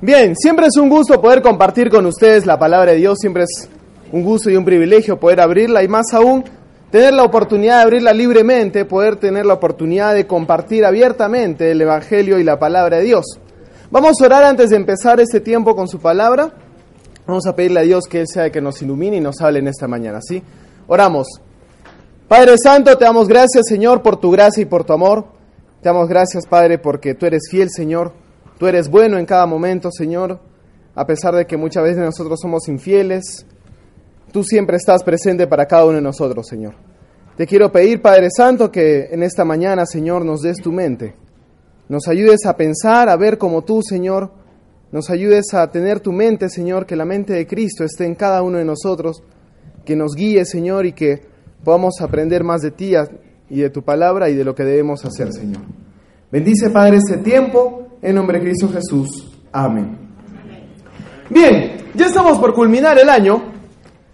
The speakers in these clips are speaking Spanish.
Bien, siempre es un gusto poder compartir con ustedes la palabra de Dios, siempre es un gusto y un privilegio poder abrirla y más aún tener la oportunidad de abrirla libremente, poder tener la oportunidad de compartir abiertamente el Evangelio y la palabra de Dios. Vamos a orar antes de empezar este tiempo con su palabra. Vamos a pedirle a Dios que Él sea el que nos ilumine y nos hable en esta mañana, ¿sí? Oramos. Padre Santo, te damos gracias, Señor, por tu gracia y por tu amor. Te damos gracias, Padre, porque tú eres fiel, Señor. Tú eres bueno en cada momento, Señor. A pesar de que muchas veces nosotros somos infieles, tú siempre estás presente para cada uno de nosotros, Señor. Te quiero pedir, Padre Santo, que en esta mañana, Señor, nos des tu mente. Nos ayudes a pensar, a ver como tú, Señor. Nos ayudes a tener tu mente, Señor, que la mente de Cristo esté en cada uno de nosotros. Que nos guíe, Señor, y que podamos aprender más de ti y de tu palabra y de lo que debemos hacer, Señor. Bendice, Padre, este tiempo. En nombre de Cristo Jesús. Amén. Bien, ya estamos por culminar el año.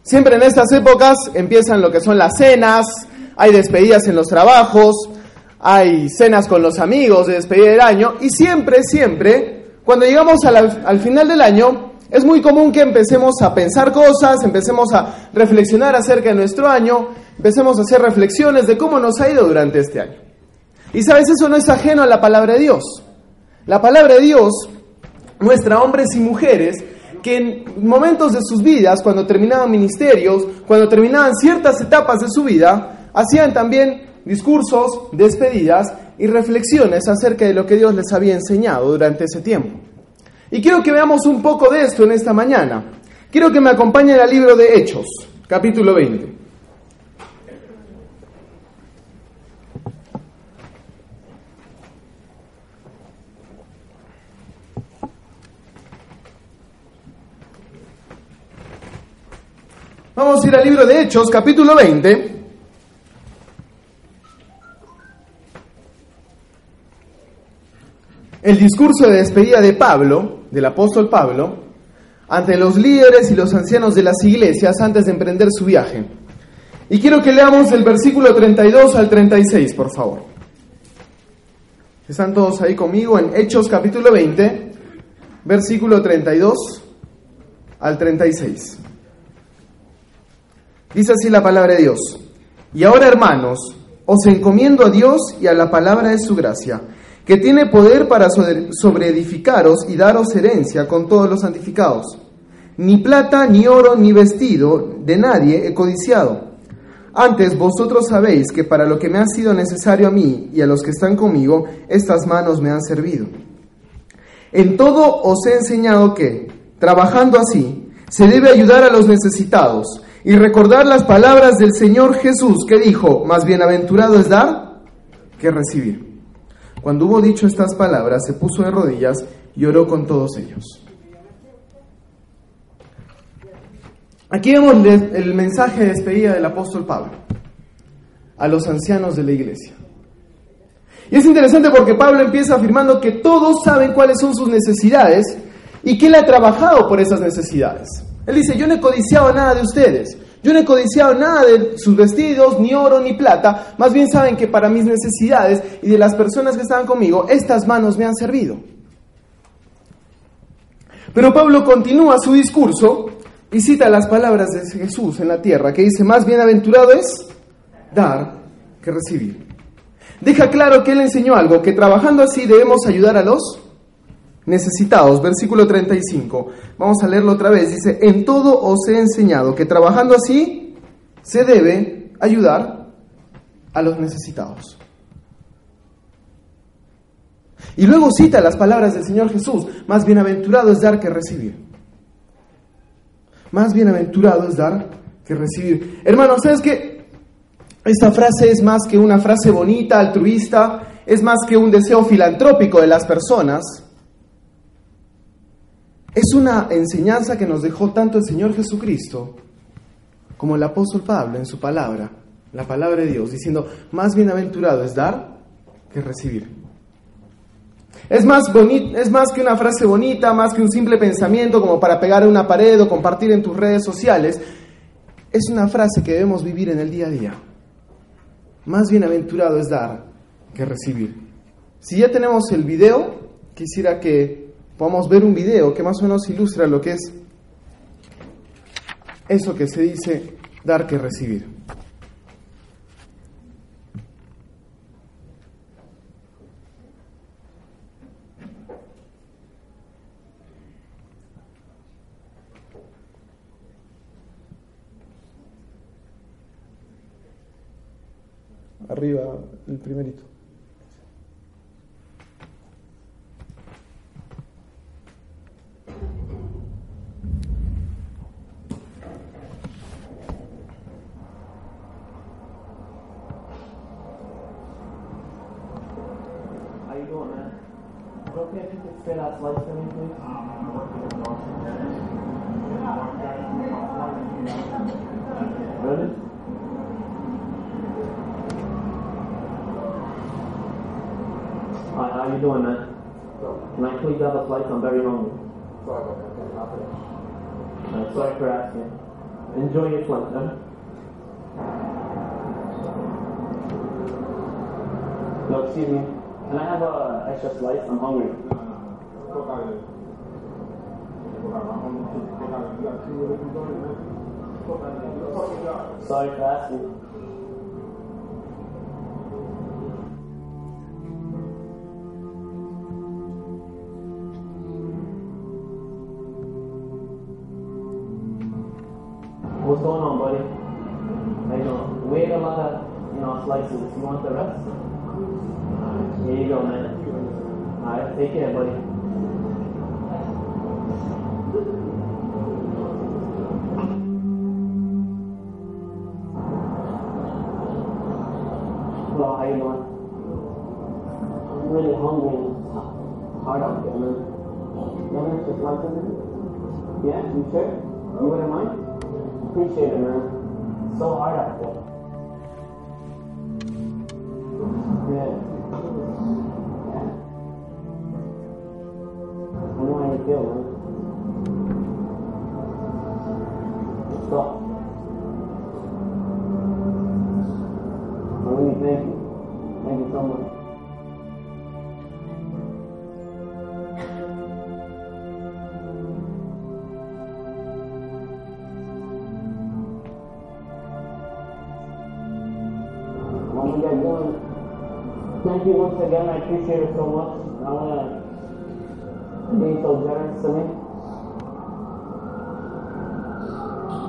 Siempre en estas épocas empiezan lo que son las cenas, hay despedidas en los trabajos, hay cenas con los amigos de despedida del año y siempre, siempre, cuando llegamos al, al final del año, es muy común que empecemos a pensar cosas, empecemos a reflexionar acerca de nuestro año, empecemos a hacer reflexiones de cómo nos ha ido durante este año. Y sabes, eso no es ajeno a la palabra de Dios. La palabra de Dios muestra a hombres y mujeres que en momentos de sus vidas, cuando terminaban ministerios, cuando terminaban ciertas etapas de su vida, hacían también discursos, despedidas y reflexiones acerca de lo que Dios les había enseñado durante ese tiempo. Y quiero que veamos un poco de esto en esta mañana. Quiero que me acompañen al libro de Hechos, capítulo 20. Vamos a ir al libro de Hechos, capítulo 20. El discurso de despedida de Pablo, del apóstol Pablo, ante los líderes y los ancianos de las iglesias antes de emprender su viaje. Y quiero que leamos el versículo 32 al 36, por favor. ¿Están todos ahí conmigo en Hechos capítulo 20, versículo 32 al 36? Dice así la palabra de Dios. Y ahora, hermanos, os encomiendo a Dios y a la palabra de su gracia, que tiene poder para sobreedificaros y daros herencia con todos los santificados. Ni plata, ni oro, ni vestido de nadie he codiciado. Antes vosotros sabéis que para lo que me ha sido necesario a mí y a los que están conmigo, estas manos me han servido. En todo os he enseñado que, trabajando así, se debe ayudar a los necesitados y recordar las palabras del Señor Jesús que dijo, más bienaventurado es dar que recibir. Cuando hubo dicho estas palabras, se puso de rodillas y oró con todos ellos. Aquí vemos el mensaje de despedida del apóstol Pablo a los ancianos de la iglesia. Y es interesante porque Pablo empieza afirmando que todos saben cuáles son sus necesidades y que él ha trabajado por esas necesidades. Él dice, yo no he codiciado nada de ustedes, yo no he codiciado nada de sus vestidos, ni oro, ni plata, más bien saben que para mis necesidades y de las personas que estaban conmigo, estas manos me han servido. Pero Pablo continúa su discurso y cita las palabras de Jesús en la tierra, que dice, más bienaventurado es dar que recibir. Deja claro que él enseñó algo, que trabajando así debemos ayudar a los necesitados. Versículo 35. Vamos a leerlo otra vez. Dice, en todo os he enseñado que trabajando así se debe ayudar a los necesitados. Y luego cita las palabras del Señor Jesús, más bienaventurado es dar que recibir. Más bienaventurado es dar que recibir. Hermanos, ¿sabes qué? Esta frase es más que una frase bonita, altruista, es más que un deseo filantrópico de las personas. Es una enseñanza que nos dejó tanto el Señor Jesucristo como el apóstol Pablo en su palabra, la palabra de Dios, diciendo, más bienaventurado es dar que recibir. Es más, es más que una frase bonita, más que un simple pensamiento como para pegar en una pared o compartir en tus redes sociales. Es una frase que debemos vivir en el día a día. Más bienaventurado es dar que recibir. Si ya tenemos el video, quisiera que podamos ver un video que más o menos ilustra lo que es eso que se dice dar que recibir. Arriba, el primerito. Sorry for asking. Enjoy your man. No, excuse me. Can I have a extra slice? I'm hungry. Sorry for asking. What's going on, buddy? How you doing? We ate a lot of, you know, slices. You want the rest? Here you go, man. Alright, take care, buddy. Hello, how you doing? I'm really hungry hard out there, man. You want slice of it? Yeah, you sure? Appreciate it, man. so hard at it. We get going, thank you once again. I appreciate it so much. I uh, want to be so generous to me.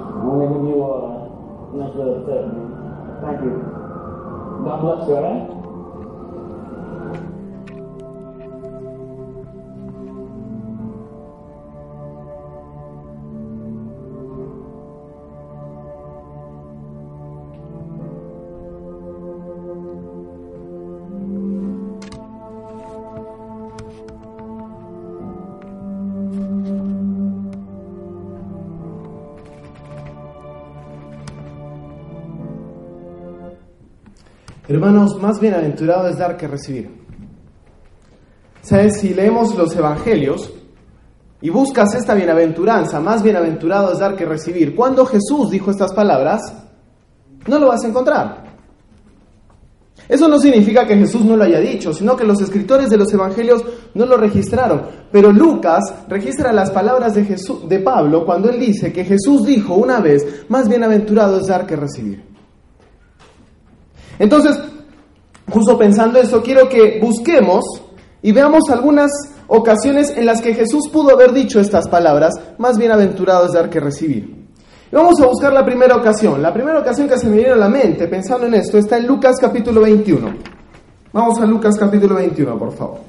I want to give you a nice little tip. Thank you. God bless you, alright? Hermanos, más bienaventurado es dar que recibir. ¿Sabes? Si leemos los evangelios y buscas esta bienaventuranza, más bienaventurado es dar que recibir. Cuando Jesús dijo estas palabras, no lo vas a encontrar. Eso no significa que Jesús no lo haya dicho, sino que los escritores de los evangelios no lo registraron. Pero Lucas registra las palabras de, de Pablo cuando él dice que Jesús dijo una vez, más bienaventurado es dar que recibir. Entonces, justo pensando eso, quiero que busquemos y veamos algunas ocasiones en las que Jesús pudo haber dicho estas palabras, más bienaventurado es dar que recibir. Y vamos a buscar la primera ocasión. La primera ocasión que se me viene a la mente pensando en esto está en Lucas capítulo 21. Vamos a Lucas capítulo 21, por favor.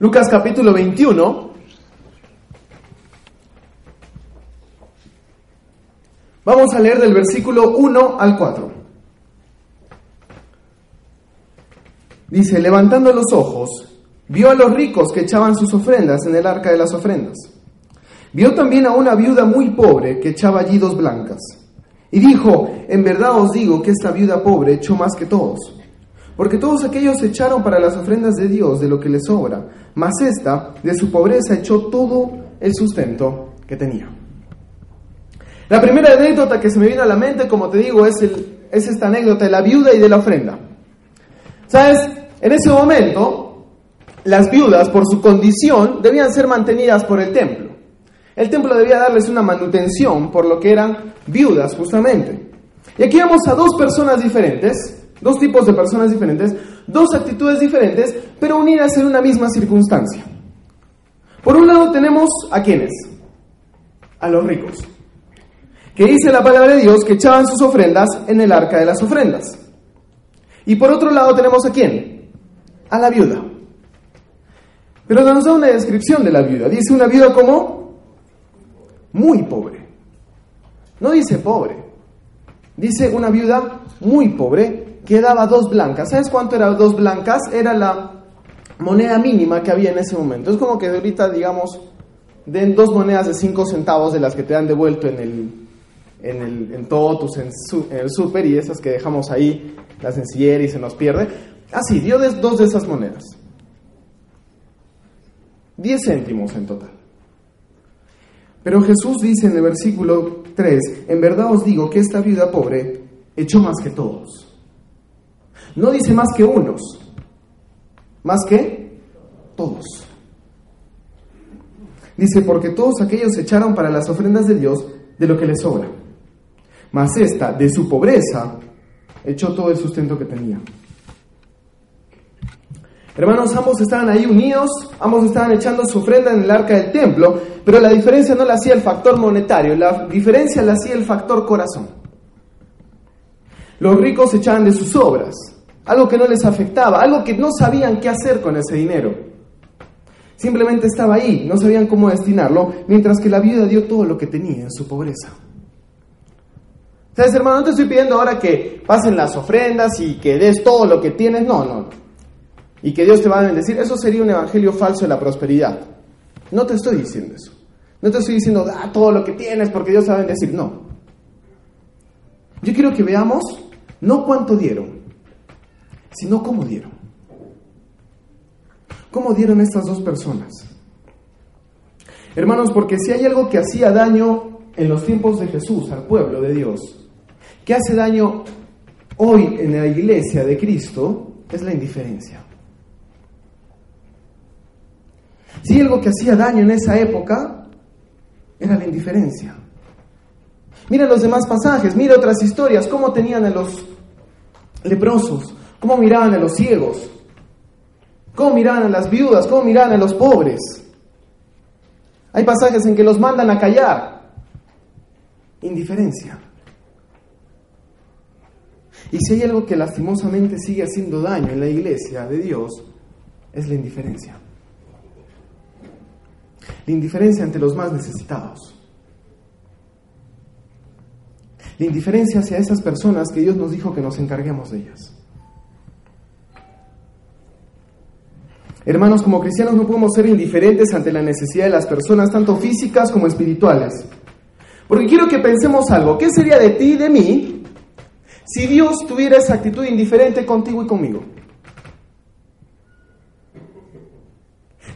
Lucas capítulo 21. Vamos a leer del versículo 1 al 4. Dice, levantando los ojos, vio a los ricos que echaban sus ofrendas en el arca de las ofrendas. Vio también a una viuda muy pobre que echaba allí dos blancas. Y dijo, en verdad os digo que esta viuda pobre echó más que todos, porque todos aquellos echaron para las ofrendas de Dios de lo que les sobra, mas esta de su pobreza echó todo el sustento que tenía. La primera anécdota que se me vino a la mente, como te digo, es, el, es esta anécdota de la viuda y de la ofrenda. ¿Sabes? En ese momento, las viudas, por su condición, debían ser mantenidas por el templo. El templo debía darles una manutención por lo que eran viudas, justamente. Y aquí vemos a dos personas diferentes, dos tipos de personas diferentes, dos actitudes diferentes, pero unidas en una misma circunstancia. Por un lado tenemos a quienes? A los ricos. Que dice la palabra de Dios que echaban sus ofrendas en el arca de las ofrendas. Y por otro lado tenemos a quién? A la viuda. Pero nos da una descripción de la viuda. Dice una viuda como muy pobre. No dice pobre. Dice una viuda muy pobre que daba dos blancas. ¿Sabes cuánto era dos blancas? Era la moneda mínima que había en ese momento. Es como que ahorita, digamos, den dos monedas de cinco centavos de las que te han devuelto en el en, el, en todos en, en, el súper y esas que dejamos ahí, la sencillera y se nos pierde. Así, dio dos de esas monedas. Diez céntimos en total. Pero Jesús dice en el versículo 3, en verdad os digo que esta viuda pobre echó más que todos. No dice más que unos, más que todos. Dice, porque todos aquellos echaron para las ofrendas de Dios de lo que les sobra. Mas esta, de su pobreza, echó todo el sustento que tenía. Hermanos, ambos estaban ahí unidos, ambos estaban echando su ofrenda en el arca del templo, pero la diferencia no la hacía el factor monetario, la diferencia la hacía el factor corazón. Los ricos echaban de sus obras, algo que no les afectaba, algo que no sabían qué hacer con ese dinero. Simplemente estaba ahí, no sabían cómo destinarlo, mientras que la viuda dio todo lo que tenía en su pobreza. ¿Sabes, hermano? No te estoy pidiendo ahora que pasen las ofrendas y que des todo lo que tienes, no, no. Y que Dios te va a bendecir. Eso sería un evangelio falso de la prosperidad. No te estoy diciendo eso. No te estoy diciendo, da todo lo que tienes porque Dios te va a bendecir. No. Yo quiero que veamos no cuánto dieron, sino cómo dieron. ¿Cómo dieron estas dos personas? Hermanos, porque si hay algo que hacía daño en los tiempos de Jesús al pueblo de Dios, que hace daño hoy en la iglesia de Cristo, es la indiferencia. Si hay algo que hacía daño en esa época, era la indiferencia. Mira los demás pasajes, mira otras historias, cómo tenían a los leprosos, cómo miraban a los ciegos, cómo miraban a las viudas, cómo miraban a los pobres. Hay pasajes en que los mandan a callar. Indiferencia. Y si hay algo que lastimosamente sigue haciendo daño en la iglesia de Dios, es la indiferencia. La indiferencia ante los más necesitados. La indiferencia hacia esas personas que Dios nos dijo que nos encarguemos de ellas. Hermanos, como cristianos no podemos ser indiferentes ante la necesidad de las personas, tanto físicas como espirituales. Porque quiero que pensemos algo. ¿Qué sería de ti y de mí si Dios tuviera esa actitud indiferente contigo y conmigo?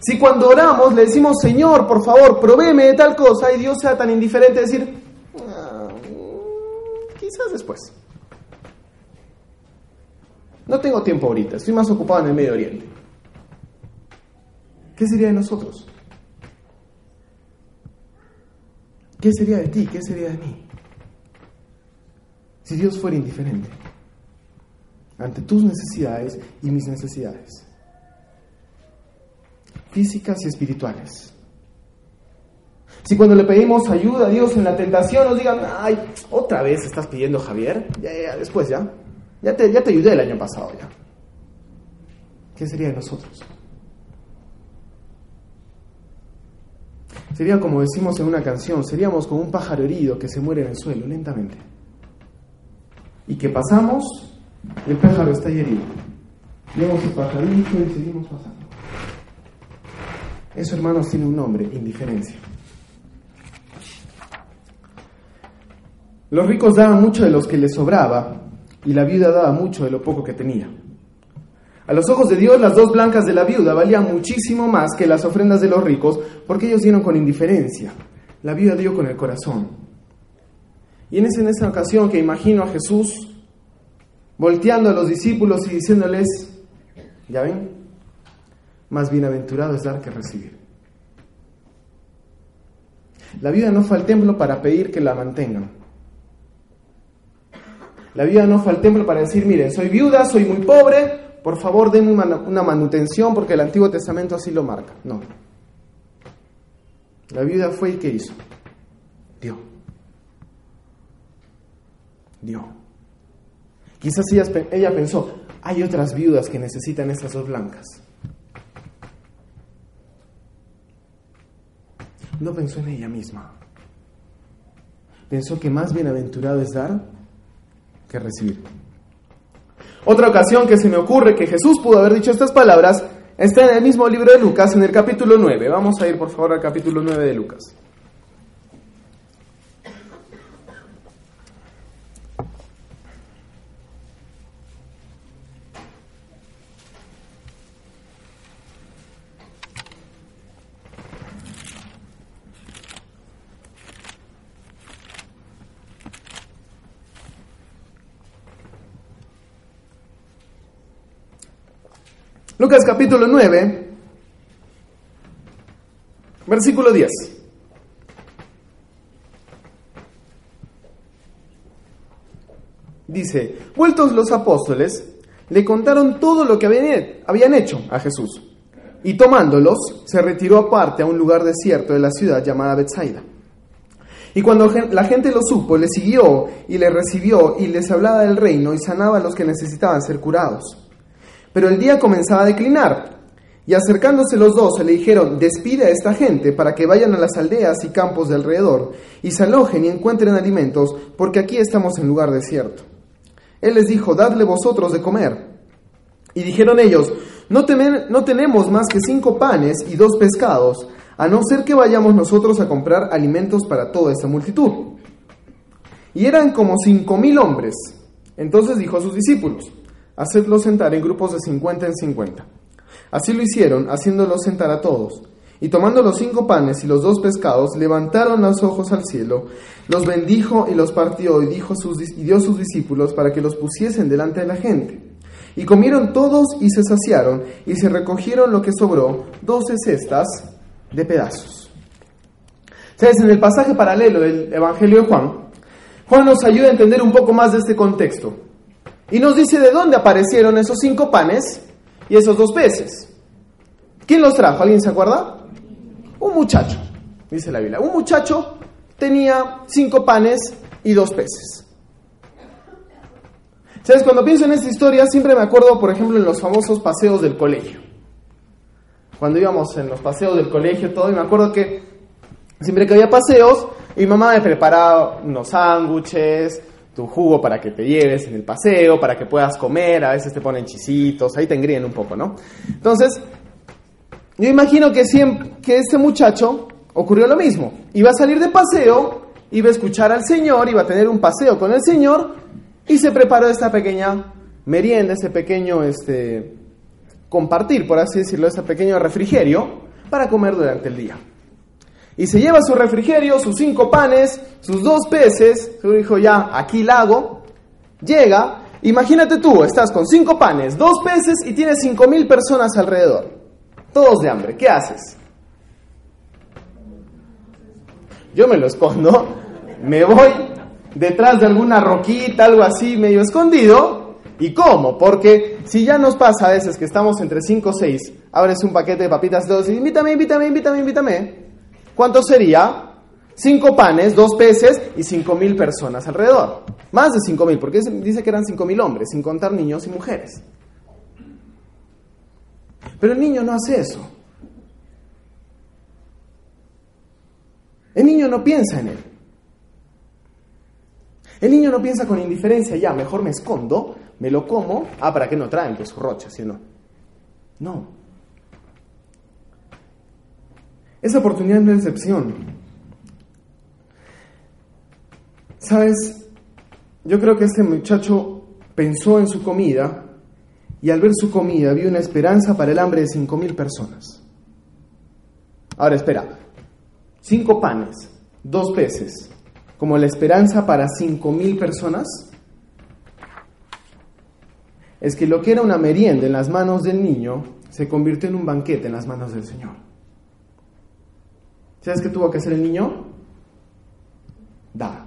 Si cuando oramos le decimos, Señor, por favor, provéeme de tal cosa, y Dios sea tan indiferente decir, ah, quizás después. No tengo tiempo ahorita, estoy más ocupado en el Medio Oriente. ¿Qué sería de nosotros? ¿Qué sería de ti? ¿Qué sería de mí? Si Dios fuera indiferente ante tus necesidades y mis necesidades, físicas y espirituales. Si cuando le pedimos ayuda a Dios en la tentación nos digan, ay, otra vez estás pidiendo Javier, ya, ya, después ya, ya te, ya te ayudé el año pasado ya. ¿Qué sería de nosotros? Sería como decimos en una canción, seríamos como un pájaro herido que se muere en el suelo lentamente. Y que pasamos el pájaro está ahí herido. Vemos el pajarito y seguimos pasando. Eso, hermanos, tiene un nombre, indiferencia. Los ricos daban mucho de los que les sobraba y la viuda daba mucho de lo poco que tenía. A los ojos de Dios, las dos blancas de la viuda valían muchísimo más que las ofrendas de los ricos, porque ellos dieron con indiferencia. La viuda dio con el corazón. Y en esa, en esa ocasión que imagino a Jesús volteando a los discípulos y diciéndoles, ¿ya ven? Más bienaventurado es dar que recibir. La viuda no fue al templo para pedir que la mantengan. La viuda no fue al templo para decir, miren, soy viuda, soy muy pobre, por favor denme una manutención porque el Antiguo Testamento así lo marca. No. La viuda fue y ¿qué hizo? Dio. Dio. Quizás ella, ella pensó, hay otras viudas que necesitan esas dos blancas. No pensó en ella misma. Pensó que más bienaventurado es dar que recibir. Otra ocasión que se me ocurre que Jesús pudo haber dicho estas palabras está en el mismo libro de Lucas, en el capítulo 9. Vamos a ir por favor al capítulo 9 de Lucas. Capítulo 9, versículo 10. Dice, vueltos los apóstoles, le contaron todo lo que habían hecho a Jesús. Y tomándolos, se retiró aparte a un lugar desierto de la ciudad llamada Bethsaida. Y cuando la gente lo supo, le siguió y le recibió y les hablaba del reino y sanaba a los que necesitaban ser curados. Pero el día comenzaba a declinar, y acercándose los dos se le dijeron, despide a esta gente para que vayan a las aldeas y campos de alrededor, y se alojen y encuentren alimentos, porque aquí estamos en lugar desierto. Él les dijo, dadle vosotros de comer. Y dijeron ellos, no, no tenemos más que cinco panes y dos pescados, a no ser que vayamos nosotros a comprar alimentos para toda esa multitud. Y eran como cinco mil hombres. Entonces dijo a sus discípulos, hacedlos sentar en grupos de cincuenta en cincuenta. Así lo hicieron, haciéndolos sentar a todos. Y tomando los cinco panes y los dos pescados, levantaron los ojos al cielo, los bendijo y los partió y, dijo sus, y dio a sus discípulos para que los pusiesen delante de la gente. Y comieron todos y se saciaron, y se recogieron lo que sobró, doce cestas de pedazos. ¿Sabes? En el pasaje paralelo del Evangelio de Juan, Juan nos ayuda a entender un poco más de este contexto. Y nos dice de dónde aparecieron esos cinco panes y esos dos peces. ¿Quién los trajo? ¿Alguien se acuerda? Un muchacho, dice la Biblia. Un muchacho tenía cinco panes y dos peces. ¿Sabes? Cuando pienso en esta historia, siempre me acuerdo, por ejemplo, en los famosos paseos del colegio. Cuando íbamos en los paseos del colegio, todo, y me acuerdo que siempre que había paseos, mi mamá me preparaba unos sándwiches, tu jugo para que te lleves en el paseo, para que puedas comer, a veces te ponen chisitos, ahí te engríen un poco, ¿no? Entonces, yo imagino que, siempre, que ese muchacho ocurrió lo mismo. Iba a salir de paseo, iba a escuchar al Señor, iba a tener un paseo con el Señor y se preparó esta pequeña merienda, ese pequeño este, compartir, por así decirlo, ese pequeño refrigerio para comer durante el día. Y se lleva su refrigerio, sus cinco panes, sus dos peces, su dijo, ya, aquí la hago. Llega, imagínate tú, estás con cinco panes, dos peces y tienes cinco mil personas alrededor. Todos de hambre, ¿qué haces? Yo me lo escondo, me voy detrás de alguna roquita, algo así, medio escondido. ¿Y cómo? Porque si ya nos pasa a veces que estamos entre cinco o seis, abres un paquete de papitas y y invítame, invítame, invítame, invítame ¿Cuánto sería? Cinco panes, dos peces y cinco mil personas alrededor. Más de cinco mil, porque dice que eran cinco mil hombres, sin contar niños y mujeres. Pero el niño no hace eso. niño no piensa en él. El niño no piensa con indiferencia, ya, mejor me escondo, me lo como, ah, ¿para qué no traen? Pues rocha, ¿sí o no? No. Esa oportunidad no es excepción. ¿Sabes? Yo creo que este muchacho pensó en su comida y al ver su comida vio una esperanza para el hambre de cinco mil personas. Ahora espera, cinco panes, dos peces, como la esperanza para cinco mil personas. Es que lo que era una merienda en las manos del niño se convirtió en un banquete en las manos del Señor. ¿Sabes qué tuvo que hacer el niño? Dar.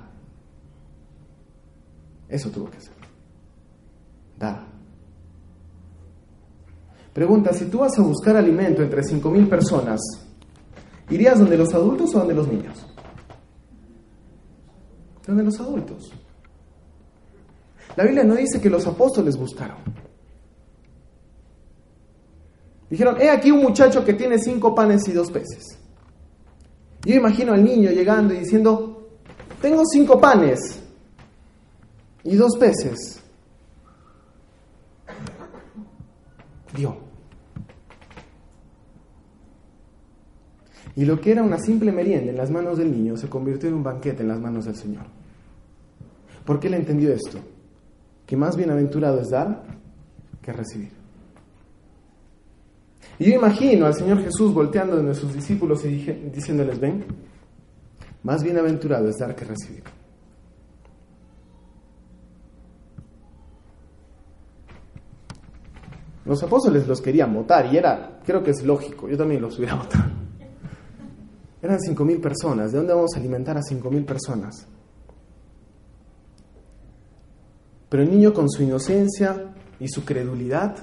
Eso tuvo que hacer. Dar. Pregunta, si tú vas a buscar alimento entre 5.000 personas, ¿irías donde los adultos o donde los niños? Donde los adultos. La Biblia no dice que los apóstoles buscaron. Dijeron, he aquí un muchacho que tiene cinco panes y dos peces. Yo imagino al niño llegando y diciendo, tengo cinco panes y dos peces. Dio. Y lo que era una simple merienda en las manos del niño se convirtió en un banquete en las manos del Señor. ¿Por qué él entendió esto? Que más bienaventurado es dar que recibir. Y yo imagino al Señor Jesús volteando de nuestros discípulos y diciéndoles, ven, más bienaventurado es dar que recibir. Los apóstoles los querían votar y era, creo que es lógico, yo también los hubiera votado. Eran cinco mil personas. ¿De dónde vamos a alimentar a cinco mil personas? Pero el niño con su inocencia y su credulidad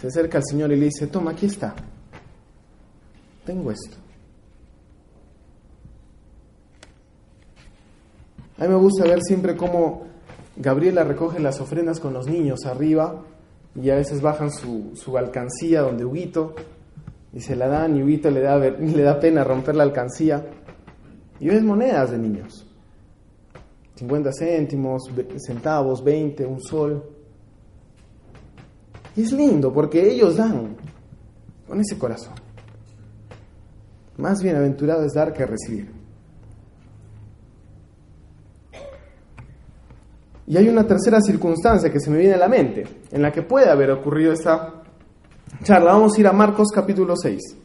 se acerca al Señor y le dice, toma, aquí está. Tengo esto. A mí me gusta ver siempre cómo Gabriela recoge las ofrendas con los niños arriba y a veces bajan su, su alcancía donde Huguito y se la dan y Huguito le da, le da pena romper la alcancía. Y ves monedas de niños. 50 céntimos, centavos, 20, un sol. Es lindo porque ellos dan con ese corazón. Más bienaventurado es dar que recibir. Y hay una tercera circunstancia que se me viene a la mente, en la que puede haber ocurrido esta charla. Vamos a ir a Marcos capítulo 6.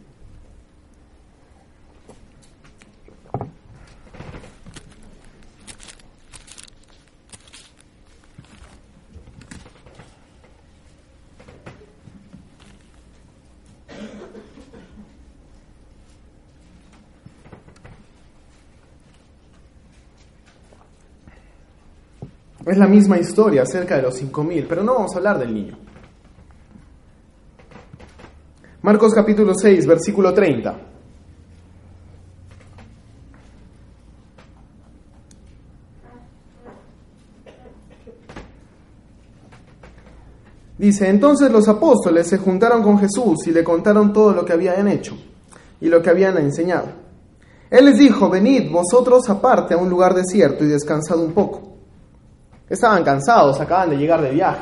Es la misma historia acerca de los 5.000, pero no vamos a hablar del niño. Marcos capítulo 6, versículo 30. Dice, entonces los apóstoles se juntaron con Jesús y le contaron todo lo que habían hecho y lo que habían enseñado. Él les dijo, venid vosotros aparte a un lugar desierto y descansad un poco. Estaban cansados, acaban de llegar de viaje.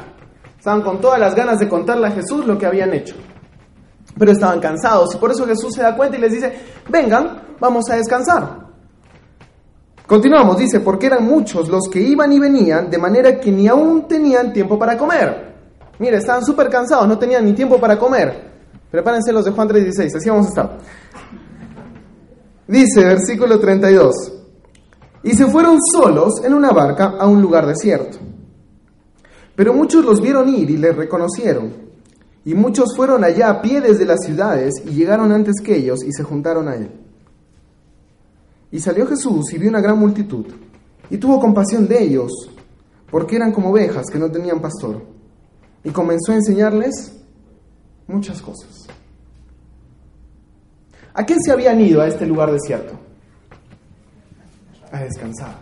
Estaban con todas las ganas de contarle a Jesús lo que habían hecho pero estaban cansados. Y por eso Jesús se da cuenta y les dice, vengan, vamos a descansar. Continuamos, dice, porque eran muchos los que iban y venían, de manera que ni aún tenían tiempo para comer. Mire, estaban súper cansados, no tenían ni tiempo para comer. Prepárense los de Juan 3:16, así vamos a estar. Dice, versículo 32, y se fueron solos en una barca a un lugar desierto. Pero muchos los vieron ir y les reconocieron. Y muchos fueron allá a pie desde las ciudades y llegaron antes que ellos y se juntaron a él. Y salió Jesús y vio una gran multitud y tuvo compasión de ellos, porque eran como ovejas que no tenían pastor. Y comenzó a enseñarles muchas cosas. ¿A qué se habían ido a este lugar desierto? A descansar.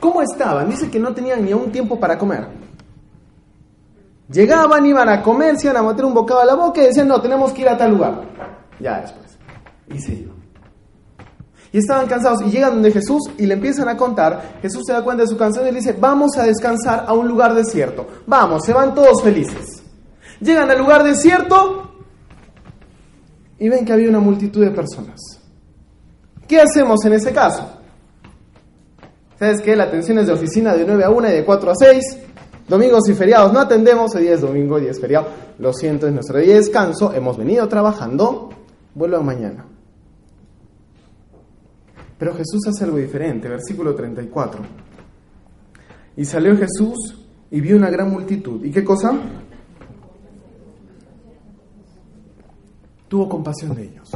¿Cómo estaban? Dice que no tenían ni un tiempo para comer. Llegaban, iban a comer, se iban a meter un bocado a la boca y decían, no, tenemos que ir a tal lugar. Ya después. Y se iban. Y estaban cansados y llegan donde Jesús y le empiezan a contar. Jesús se da cuenta de su canción y le dice, vamos a descansar a un lugar desierto. Vamos, se van todos felices. Llegan al lugar desierto y ven que había una multitud de personas. ¿Qué hacemos en ese caso? ¿Sabes qué? La atención es de oficina de 9 a 1 y de 4 a 6. Domingos y feriados no atendemos, hoy día es domingo y es feriado. Lo siento, es nuestro día de descanso. Hemos venido trabajando. Vuelvo mañana. Pero Jesús hace algo diferente, versículo 34. Y salió Jesús y vio una gran multitud. ¿Y qué cosa? Tuvo compasión de ellos.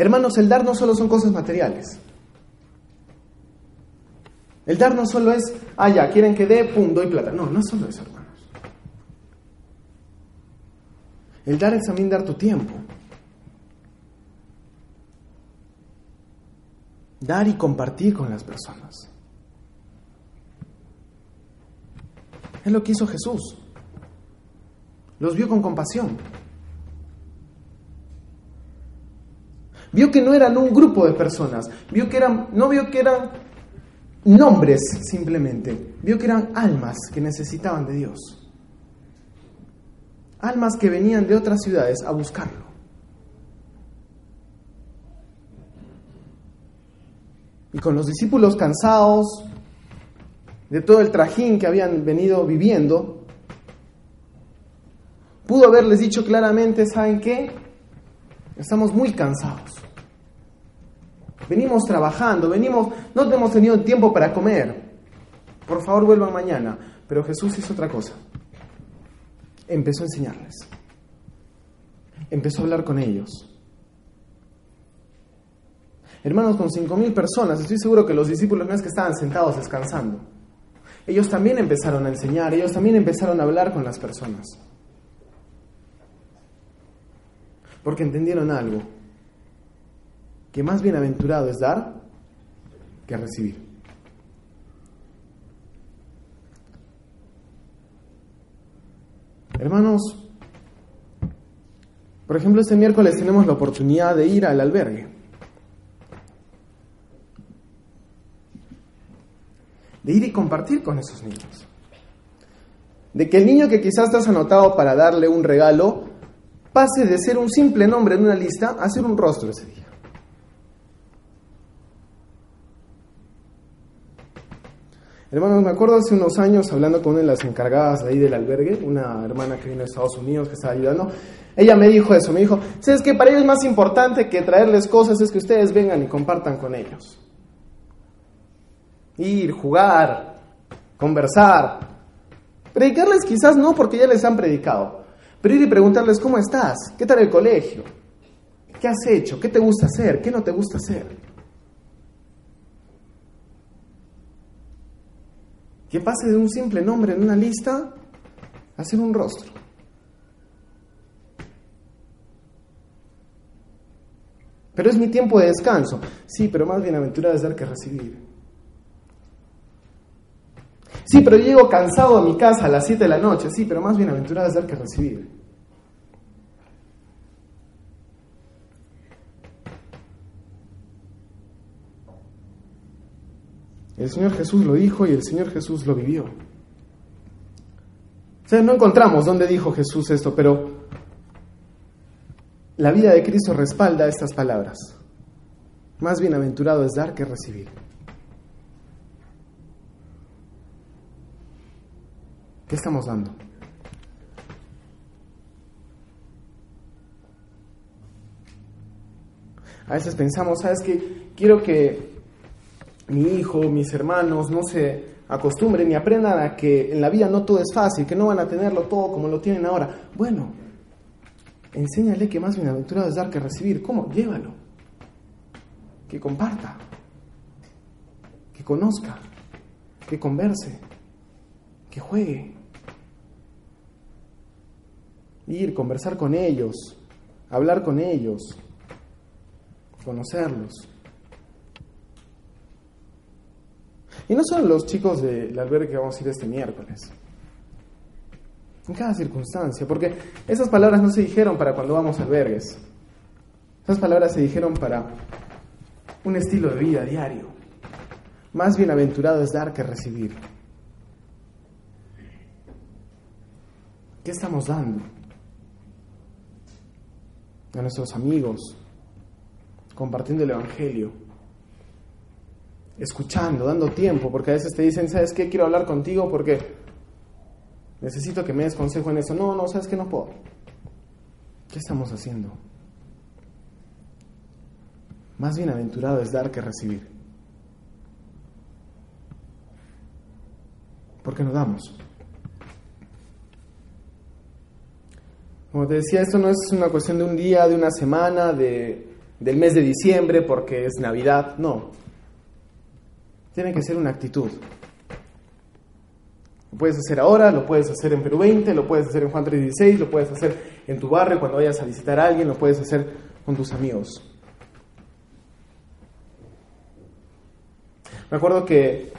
Hermanos, el dar no solo son cosas materiales. El dar no solo es, ah, ya, quieren que dé, pum, doy plata. No, no es solo eso, hermanos. El dar es también dar tu tiempo. Dar y compartir con las personas. Es lo que hizo Jesús. Los vio con compasión. Vio que no eran un grupo de personas, vio que eran, no vio que eran nombres simplemente, vio que eran almas que necesitaban de Dios. Almas que venían de otras ciudades a buscarlo. Y con los discípulos cansados de todo el trajín que habían venido viviendo, pudo haberles dicho claramente, ¿saben qué? Estamos muy cansados. Venimos trabajando, venimos, no hemos tenido tiempo para comer. Por favor, vuelvan mañana. Pero Jesús hizo otra cosa. Empezó a enseñarles. Empezó a hablar con ellos. Hermanos, con cinco mil personas, estoy seguro que los discípulos no es que estaban sentados descansando. Ellos también empezaron a enseñar, ellos también empezaron a hablar con las personas. Porque entendieron algo, que más bienaventurado es dar que recibir. Hermanos, por ejemplo, este miércoles tenemos la oportunidad de ir al albergue. De ir y compartir con esos niños. De que el niño que quizás estás anotado para darle un regalo pase de ser un simple nombre en una lista a ser un rostro ese día. Hermanos, me acuerdo hace unos años hablando con una de las encargadas ahí del albergue, una hermana que vino de Estados Unidos que estaba ayudando. Ella me dijo eso, me dijo, ¿sabes que Para ellos más importante que traerles cosas es que ustedes vengan y compartan con ellos. Ir, jugar, conversar. Predicarles quizás no porque ya les han predicado, pero ir y preguntarles, ¿cómo estás? ¿Qué tal el colegio? ¿Qué has hecho? ¿Qué te gusta hacer? ¿Qué no te gusta hacer? Que pase de un simple nombre en una lista a ser un rostro. Pero es mi tiempo de descanso. Sí, pero más bienaventurado es dar que recibir. Sí, pero llego cansado a mi casa a las 7 de la noche. Sí, pero más bienaventurado es dar que recibir. El Señor Jesús lo dijo y el Señor Jesús lo vivió. O sea, no encontramos dónde dijo Jesús esto, pero la vida de Cristo respalda estas palabras. Más bienaventurado es dar que recibir. ¿Qué estamos dando? A veces pensamos, ¿sabes qué? Quiero que mi hijo, mis hermanos no se acostumbren y aprendan a que en la vida no todo es fácil, que no van a tenerlo todo como lo tienen ahora. Bueno, enséñale que más bienaventurado es dar que recibir. ¿Cómo? Llévalo. Que comparta. Que conozca. Que converse. Que juegue ir, conversar con ellos, hablar con ellos, conocerlos. Y no son los chicos del albergue que vamos a ir este miércoles. En cada circunstancia, porque esas palabras no se dijeron para cuando vamos a albergues. Estas palabras se dijeron para un estilo de vida diario. Más bienaventurado es dar que recibir. ¿Qué estamos dando? A nuestros amigos, compartiendo el Evangelio, escuchando, dando tiempo, porque a veces te dicen, ¿sabes qué? Quiero hablar contigo porque necesito que me des consejo en eso. No, no, ¿sabes qué? No puedo. ¿Qué estamos haciendo? Más bienaventurado es dar que recibir. ¿Por qué no damos? Como te decía, esto no es una cuestión de un día, de una semana, de, del mes de diciembre, porque es Navidad. No. Tiene que ser una actitud. Lo puedes hacer ahora, lo puedes hacer en Perú 20, lo puedes hacer en Juan 316, lo puedes hacer en tu barrio cuando vayas a visitar a alguien, lo puedes hacer con tus amigos. Me acuerdo que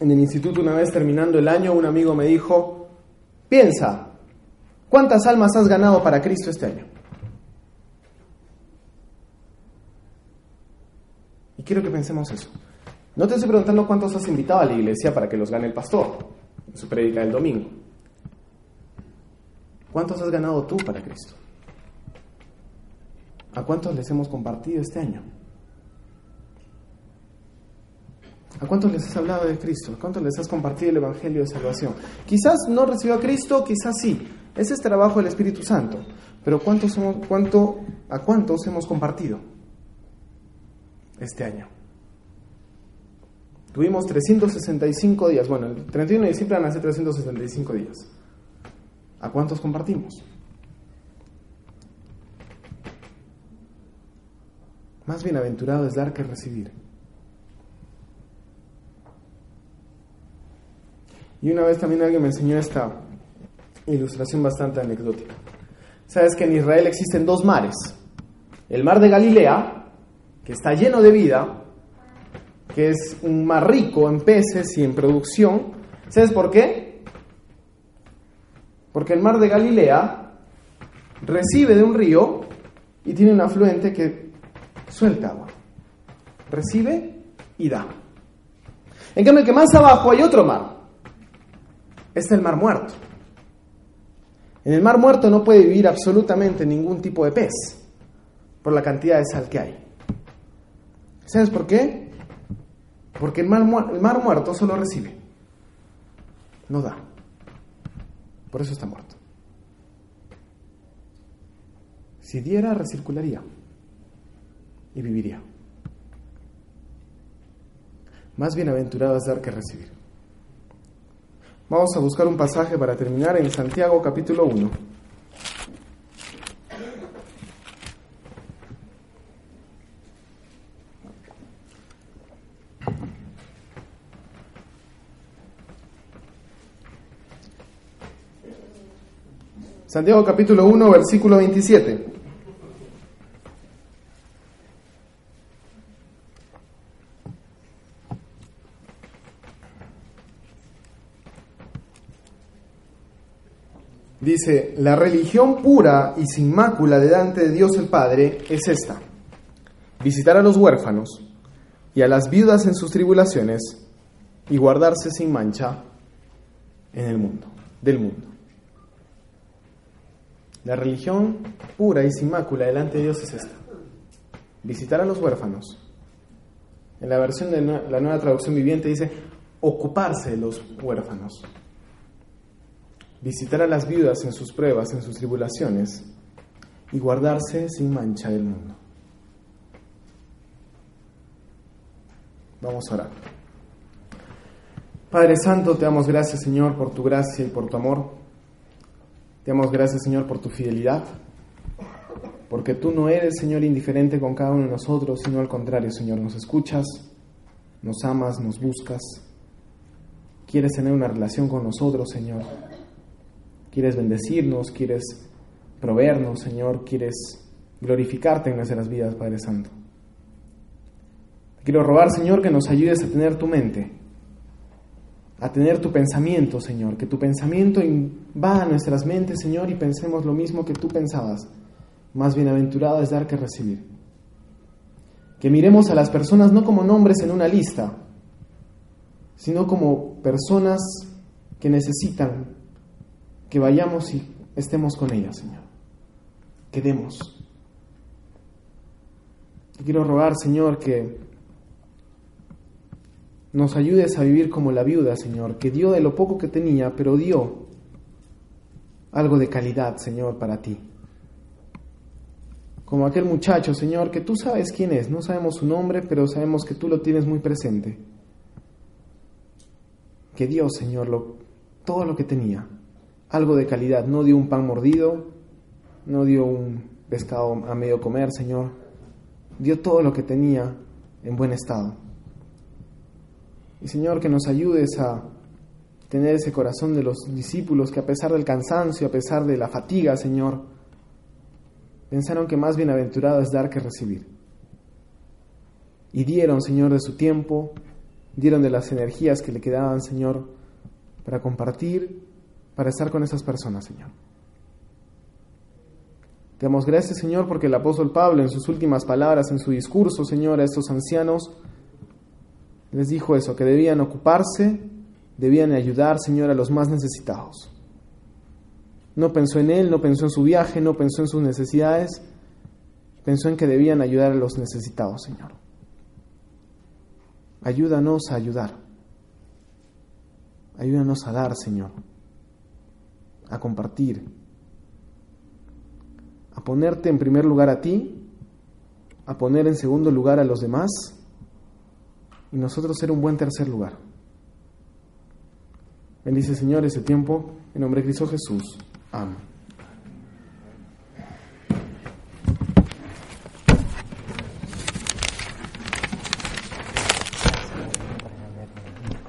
en el instituto una vez terminando el año un amigo me dijo, piensa, ¿cuántas almas has ganado para Cristo este año? Y quiero que pensemos eso. No te estoy preguntando cuántos has invitado a la iglesia para que los gane el pastor en su prédica del domingo. ¿Cuántos has ganado tú para Cristo? ¿A cuántos les hemos compartido este año? ¿A cuántos les has hablado de Cristo? ¿A cuántos les has compartido el Evangelio de Salvación? Quizás no recibió a Cristo, quizás sí. Ese es trabajo del Espíritu Santo. Pero ¿cuántos somos, cuánto, ¿a cuántos hemos compartido este año? Tuvimos 365 días. Bueno, el 31 de diciembre van a ser 365 días. ¿A cuántos compartimos? Más bienaventurado es dar que recibir. Y una vez también alguien me enseñó esta ilustración bastante anecdótica. Sabes que en Israel existen dos mares. El mar de Galilea, que está lleno de vida, que es un mar rico en peces y en producción. ¿Sabes por qué? Porque el mar de Galilea recibe de un río y tiene un afluente que suelta agua. Recibe y da. En cambio, el que más abajo hay otro mar, es el mar muerto. En el mar muerto no puede vivir absolutamente ningún tipo de pez por la cantidad de sal que hay. ¿Sabes por qué? Porque el mar, muerto solo recibe, no da. Por eso está muerto. Si diera, recircularía y viviría. Más bienaventurado es dar que recibir. Vamos a buscar un pasaje para terminar en Santiago capítulo 1. Santiago capítulo 1, versículo 27. Dice, la religión pura y sin mácula delante de Dios el Padre es esta, visitar a los huérfanos y a las viudas en sus tribulaciones y guardarse sin mancha en el mundo, del mundo. La religión pura y sin mácula delante de Dios es esta, visitar a los huérfanos. En la versión de la nueva traducción viviente dice, ocuparse de los huérfanos visitar a las viudas en sus pruebas, en sus tribulaciones, y guardarse sin mancha del mundo. Vamos a orar. Padre Santo, te damos gracias, Señor, por tu gracia y por tu amor. Te damos gracias, Señor, por tu fidelidad, porque tú no eres, Señor, indiferente con cada uno de nosotros, sino al contrario, Señor, nos escuchas, nos amas, nos buscas, quieres tener una relación con nosotros, Señor quieres bendecirnos, quieres proveernos, Señor, quieres glorificarte en nuestras vidas, Padre Santo. quiero robar, Señor, que nos ayudes a tener tu mente, a tener tu pensamiento, Señor, que tu pensamiento va a nuestras mentes, Señor, y pensemos lo mismo que tú pensabas, Más bienaventurado es dar que recibir. Que miremos a las personas no como nombres en una lista, sino como personas que necesitan que vayamos y estemos con ellas, Señor. Que demos. Te quiero rogar, Señor, que nos ayudes a vivir como la viuda, Señor, que dio de lo poco que tenía, pero dio algo de calidad, Señor, para ti. Como aquel muchacho, Señor, que tú sabes quién es, no sabemos su nombre, pero sabemos que tú lo tienes muy presente. Que dio, Señor, lo, todo lo que tenía, algo de calidad, no dio un pan mordido, no dio un pescado a medio comer, Señor, dio todo lo que tenía en buen estado. Y Señor, que nos ayudes a tener ese corazón de los discípulos que a pesar del cansancio, a pesar de la fatiga, Señor, pensaron que más bienaventurado es dar que recibir. Y dieron, Señor, de su tiempo, dieron de las energías que le quedaban, Señor, para compartir, para estar con esas personas, Señor. Te damos gracias, Señor, porque el apóstol Pablo en sus últimas palabras, en su discurso, Señor, a estos ancianos, les dijo eso, que debían ocuparse, debían ayudar, Señor, a los más necesitados. No pensó en él, no pensó en su viaje, no pensó en sus necesidades, pensó en que debían ayudar a los necesitados, Señor. Ayúdanos a ayudar. Ayúdanos a dar, Señor. A compartir. A ponerte en primer lugar a ti. A poner en segundo lugar a los demás y nosotros ser un buen tercer lugar. Bendice Señor ese tiempo, en nombre de Cristo Jesús. Amén.